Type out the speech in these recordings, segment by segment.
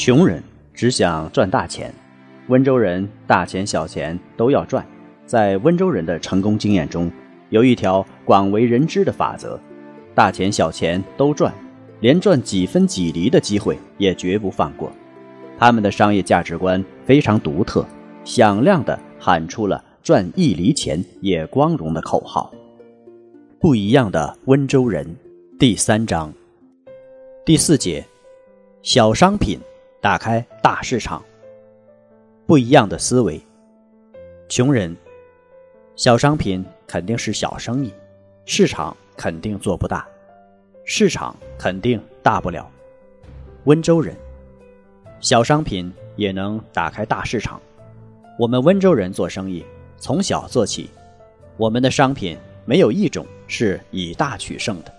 穷人只想赚大钱。温州人大钱小钱都要赚，在温州人的成功经验中，有一条广为人知的法则：大钱小钱都赚，连赚几分几厘的机会也绝不放过。他们的商业价值观非常独特，响亮地喊出了“赚一厘钱也光荣”的口号。不一样的温州人，第三章，第四节，小商品打开大市场。不一样的思维，穷人，小商品肯定是小生意，市场肯定做不大，市场肯定大不了。温州人，小商品也能打开大市场。我们温州人做生意从小做起，我们的商品没有一种是以大取胜的。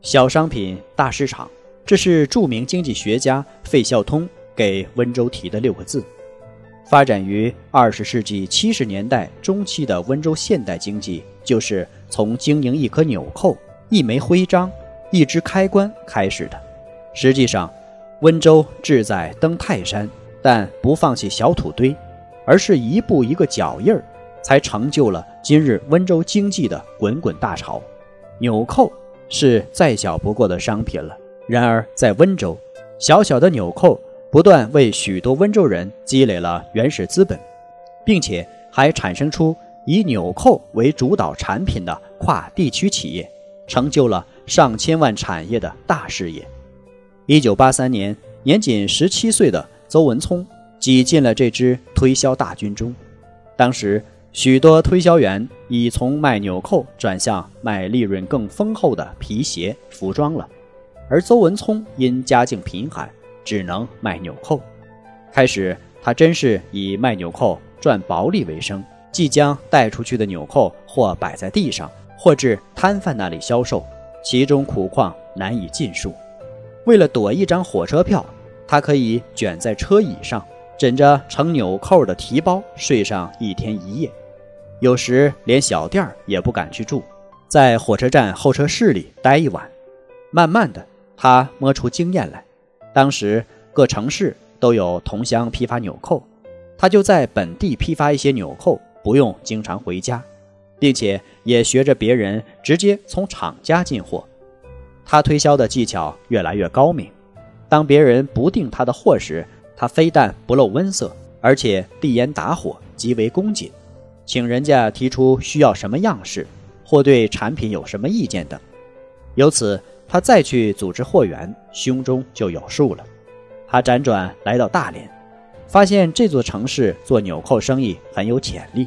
小商品大市场，这是著名经济学家费孝通给温州提的六个字。发展于二十世纪七十年代中期的温州现代经济，就是从经营一颗纽扣、一枚徽章、一只开关开始的。实际上，温州志在登泰山，但不放弃小土堆，而是一步一个脚印儿，才成就了今日温州经济的滚滚大潮。纽扣是再小不过的商品了，然而在温州，小小的纽扣。不断为许多温州人积累了原始资本，并且还产生出以纽扣为主导产品的跨地区企业，成就了上千万产业的大事业。一九八三年，年仅十七岁的邹文聪挤进了这支推销大军中。当时，许多推销员已从卖纽扣转向卖利润更丰厚的皮鞋、服装了，而邹文聪因家境贫寒。只能卖纽扣。开始，他真是以卖纽扣赚薄利为生，即将带出去的纽扣或摆在地上，或至摊贩那里销售，其中苦况难以尽述。为了躲一张火车票，他可以卷在车椅上，枕着盛纽扣的提包睡上一天一夜。有时连小店儿也不敢去住，在火车站候车室里待一晚。慢慢的，他摸出经验来。当时各城市都有同乡批发纽扣，他就在本地批发一些纽扣，不用经常回家，并且也学着别人直接从厂家进货。他推销的技巧越来越高明。当别人不订他的货时，他非但不露温色，而且递烟打火，极为恭谨，请人家提出需要什么样式，或对产品有什么意见等。由此。他再去组织货源，胸中就有数了。他辗转来到大连，发现这座城市做纽扣生意很有潜力，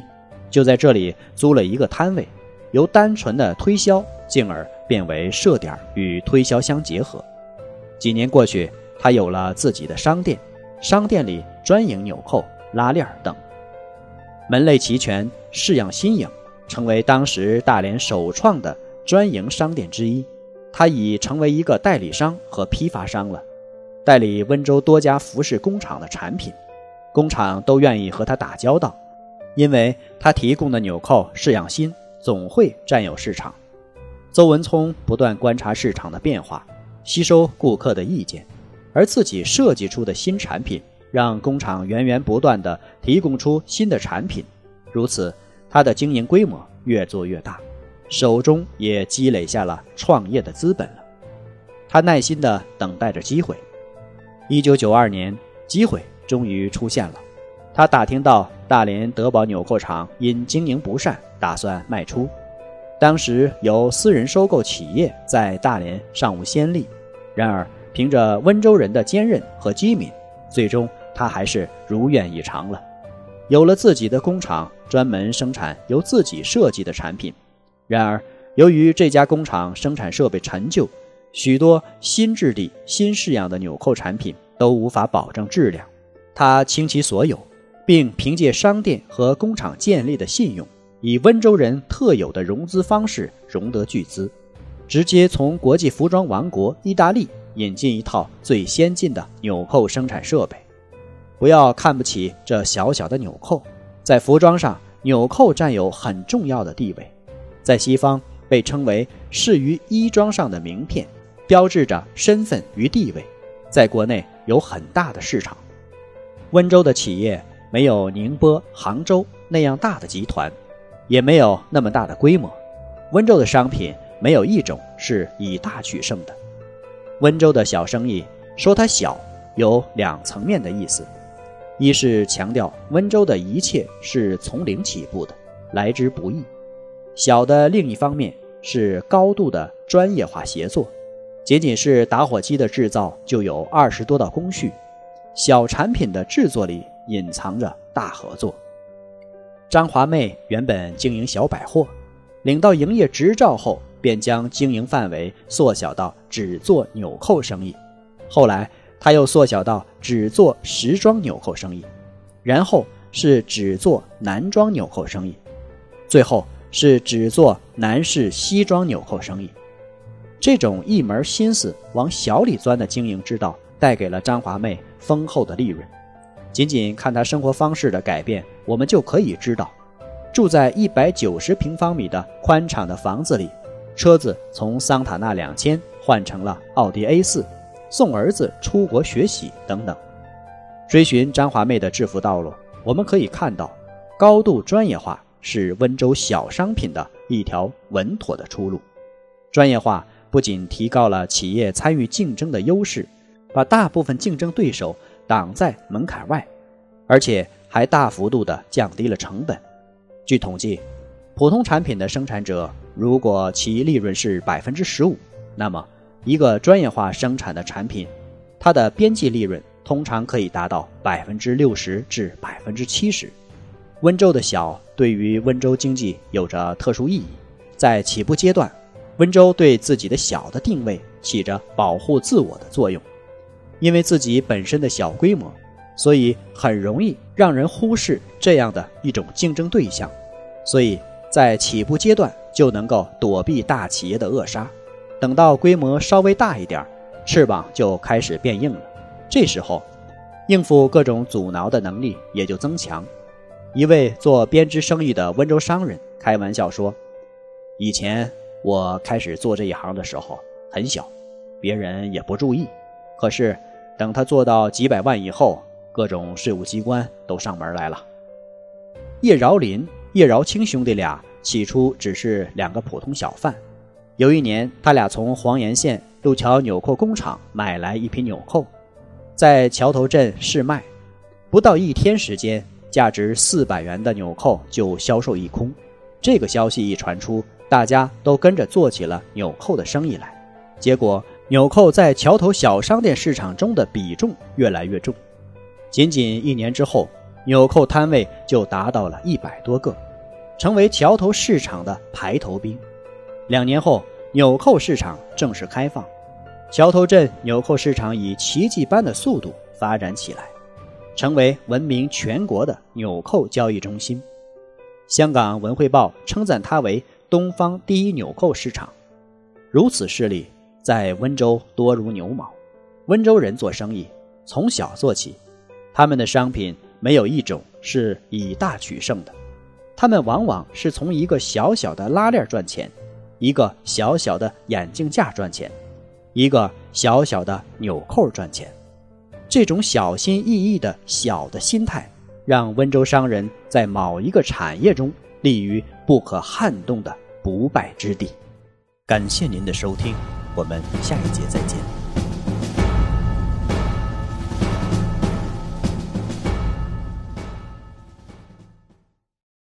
就在这里租了一个摊位，由单纯的推销，进而变为设点与推销相结合。几年过去，他有了自己的商店，商店里专营纽扣、拉链等，门类齐全，式样新颖，成为当时大连首创的专营商店之一。他已成为一个代理商和批发商了，代理温州多家服饰工厂的产品，工厂都愿意和他打交道，因为他提供的纽扣式样新，总会占有市场。邹文聪不断观察市场的变化，吸收顾客的意见，而自己设计出的新产品，让工厂源源不断地提供出新的产品，如此，他的经营规模越做越大。手中也积累下了创业的资本了，他耐心地等待着机会。一九九二年，机会终于出现了。他打听到大连德宝纽扣厂因经营不善，打算卖出。当时由私人收购企业在大连尚无先例，然而凭着温州人的坚韧和机敏，最终他还是如愿以偿了，有了自己的工厂，专门生产由自己设计的产品。然而，由于这家工厂生产设备陈旧，许多新质地、新式样的纽扣产品都无法保证质量。他倾其所有，并凭借商店和工厂建立的信用，以温州人特有的融资方式融得巨资，直接从国际服装王国意大利引进一套最先进的纽扣生产设备。不要看不起这小小的纽扣，在服装上，纽扣占有很重要的地位，在西方。被称为饰于衣装上的名片，标志着身份与地位，在国内有很大的市场。温州的企业没有宁波、杭州那样大的集团，也没有那么大的规模。温州的商品没有一种是以大取胜的。温州的小生意说它小，有两层面的意思：一是强调温州的一切是从零起步的，来之不易；小的另一方面。是高度的专业化协作，仅仅是打火机的制造就有二十多道工序，小产品的制作里隐藏着大合作。张华妹原本经营小百货，领到营业执照后，便将经营范围缩小到只做纽扣生意，后来他又缩小到只做时装纽扣生意，然后是只做男装纽扣生意，最后。是只做男士西装纽扣生意，这种一门心思往小里钻的经营之道，带给了张华妹丰厚的利润。仅仅看她生活方式的改变，我们就可以知道：住在一百九十平方米的宽敞的房子里，车子从桑塔纳两千换成了奥迪 A 四，送儿子出国学习等等。追寻张华妹的致富道路，我们可以看到高度专业化。是温州小商品的一条稳妥的出路。专业化不仅提高了企业参与竞争的优势，把大部分竞争对手挡在门槛外，而且还大幅度地降低了成本。据统计，普通产品的生产者如果其利润是百分之十五，那么一个专业化生产的产品，它的边际利润通常可以达到百分之六十至百分之七十。温州的小对于温州经济有着特殊意义，在起步阶段，温州对自己的小的定位起着保护自我的作用，因为自己本身的小规模，所以很容易让人忽视这样的一种竞争对象，所以在起步阶段就能够躲避大企业的扼杀，等到规模稍微大一点，翅膀就开始变硬了，这时候，应付各种阻挠的能力也就增强。一位做编织生意的温州商人开玩笑说：“以前我开始做这一行的时候很小，别人也不注意。可是等他做到几百万以后，各种税务机关都上门来了。”叶饶林、叶饶清兄弟俩起初只是两个普通小贩。有一年，他俩从黄岩县路桥纽扣工厂买来一批纽扣，在桥头镇试卖，不到一天时间。价值四百元的纽扣就销售一空，这个消息一传出，大家都跟着做起了纽扣的生意来。结果，纽扣在桥头小商店市场中的比重越来越重。仅仅一年之后，纽扣摊位就达到了一百多个，成为桥头市场的排头兵。两年后，纽扣市场正式开放，桥头镇纽扣市场以奇迹般的速度发展起来。成为闻名全国的纽扣交易中心，香港文汇报称赞它为东方第一纽扣市场。如此势力在温州多如牛毛。温州人做生意从小做起，他们的商品没有一种是以大取胜的，他们往往是从一个小小的拉链赚钱，一个小小的眼镜架赚钱，一个小小的纽扣赚钱。这种小心翼翼的小的心态，让温州商人在某一个产业中立于不可撼动的不败之地。感谢您的收听，我们下一节再见。